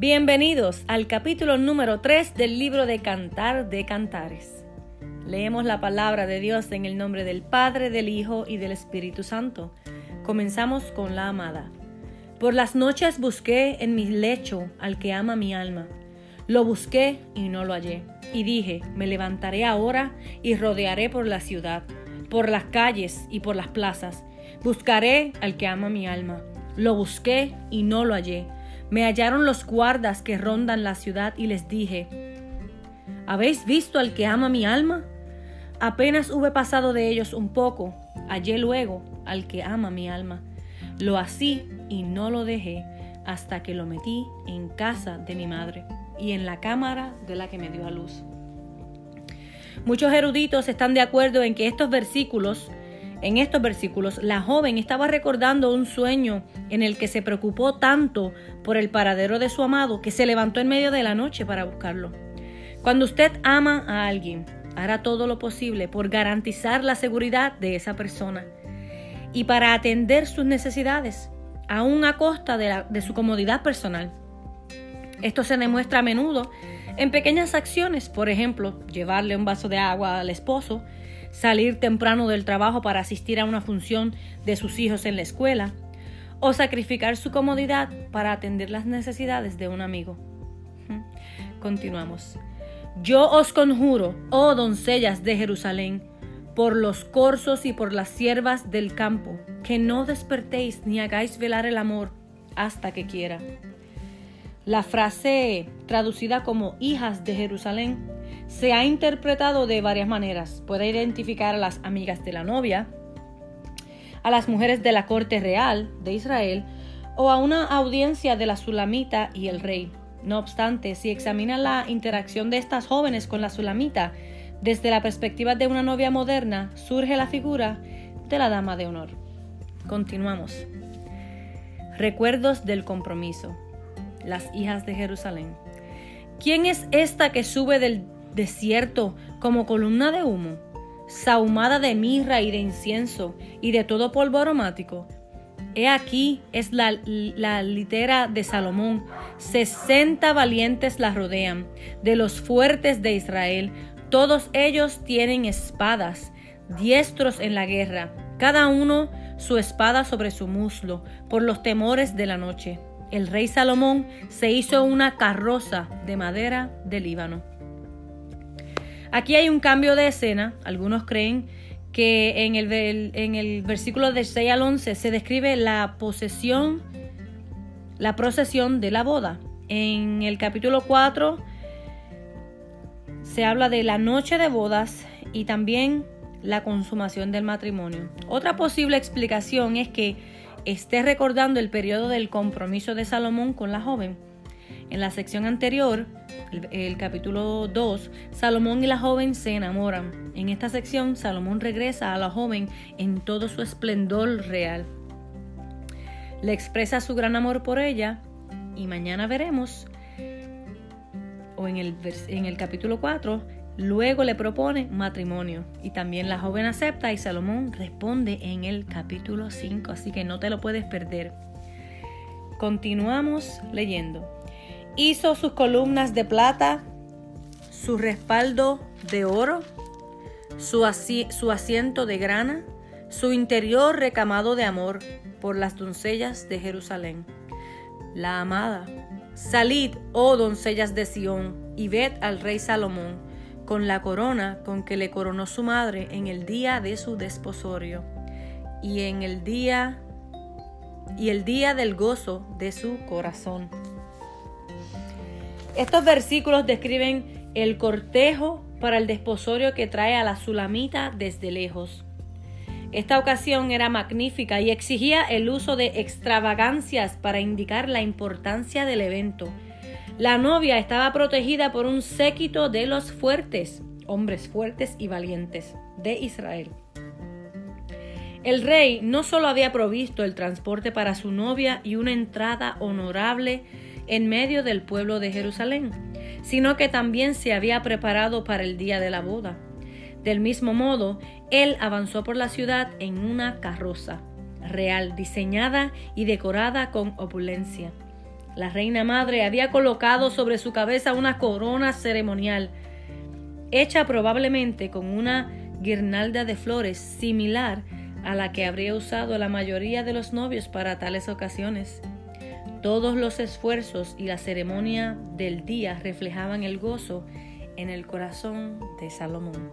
Bienvenidos al capítulo número 3 del libro de Cantar de Cantares. Leemos la palabra de Dios en el nombre del Padre, del Hijo y del Espíritu Santo. Comenzamos con la amada. Por las noches busqué en mi lecho al que ama mi alma. Lo busqué y no lo hallé. Y dije, me levantaré ahora y rodearé por la ciudad, por las calles y por las plazas. Buscaré al que ama mi alma. Lo busqué y no lo hallé me hallaron los guardas que rondan la ciudad y les dije, ¿habéis visto al que ama mi alma? Apenas hube pasado de ellos un poco, hallé luego al que ama mi alma. Lo así y no lo dejé hasta que lo metí en casa de mi madre y en la cámara de la que me dio a luz. Muchos eruditos están de acuerdo en que estos versículos en estos versículos, la joven estaba recordando un sueño en el que se preocupó tanto por el paradero de su amado que se levantó en medio de la noche para buscarlo. Cuando usted ama a alguien, hará todo lo posible por garantizar la seguridad de esa persona y para atender sus necesidades, aún a costa de, de su comodidad personal. Esto se demuestra a menudo en pequeñas acciones, por ejemplo, llevarle un vaso de agua al esposo, salir temprano del trabajo para asistir a una función de sus hijos en la escuela, o sacrificar su comodidad para atender las necesidades de un amigo. Continuamos. Yo os conjuro, oh doncellas de Jerusalén, por los corzos y por las siervas del campo, que no despertéis ni hagáis velar el amor hasta que quiera. La frase traducida como hijas de Jerusalén se ha interpretado de varias maneras. Puede identificar a las amigas de la novia, a las mujeres de la corte real de Israel o a una audiencia de la Sulamita y el rey. No obstante, si examina la interacción de estas jóvenes con la Sulamita desde la perspectiva de una novia moderna, surge la figura de la dama de honor. Continuamos. Recuerdos del compromiso. Las hijas de Jerusalén. ¿Quién es esta que sube del desierto como columna de humo, sahumada de mirra y de incienso y de todo polvo aromático. He aquí es la, litera de Salomón. Sesenta valientes la rodean, de los fuertes de Israel. Todos ellos tienen espadas, diestros en la guerra, cada uno su espada sobre su muslo, por los temores de la noche. El rey Salomón se hizo una carroza de madera de Líbano. Aquí hay un cambio de escena. Algunos creen que en el, en el versículo de 6 al 11 se describe la posesión, la procesión de la boda. En el capítulo 4 se habla de la noche de bodas y también la consumación del matrimonio. Otra posible explicación es que esté recordando el periodo del compromiso de Salomón con la joven. En la sección anterior el, capítulo 2, Salomón y la joven se enamoran. En esta sección, Salomón regresa a la joven en todo su esplendor real. Le expresa su gran amor por ella y mañana veremos, o en el, en el capítulo 4, luego le propone matrimonio y también la joven acepta y Salomón responde en el capítulo 5, así que no te lo puedes perder. Continuamos leyendo. Hizo sus columnas de plata, su respaldo de oro, su, asiento de grana, su interior recamado de amor por las doncellas de Jerusalén. La amada, salid, oh doncellas de Sión, y ved al rey Salomón, con la corona con que le coronó su madre en el día de su desposorio, y en el día y el día del gozo de su corazón. Estos versículos describen el cortejo para el desposorio que trae a la Sulamita desde lejos. Esta ocasión era magnífica y exigía el uso de extravagancias para indicar la importancia del evento. La novia estaba protegida por un séquito de los fuertes, hombres fuertes y valientes, de Israel. El rey no solo había provisto el transporte para su novia y una entrada honorable en medio del pueblo de Jerusalén, sino que también se había preparado para el día de la boda. Del mismo modo, él avanzó por la ciudad en una carroza real, diseñada y decorada con opulencia. La reina madre había colocado sobre su cabeza una corona ceremonial, hecha probablemente con una guirnalda de flores similar a la que habría usado la mayoría de los novios para tales ocasiones. Todos los esfuerzos y la ceremonia del día reflejaban el gozo en el corazón de Salomón.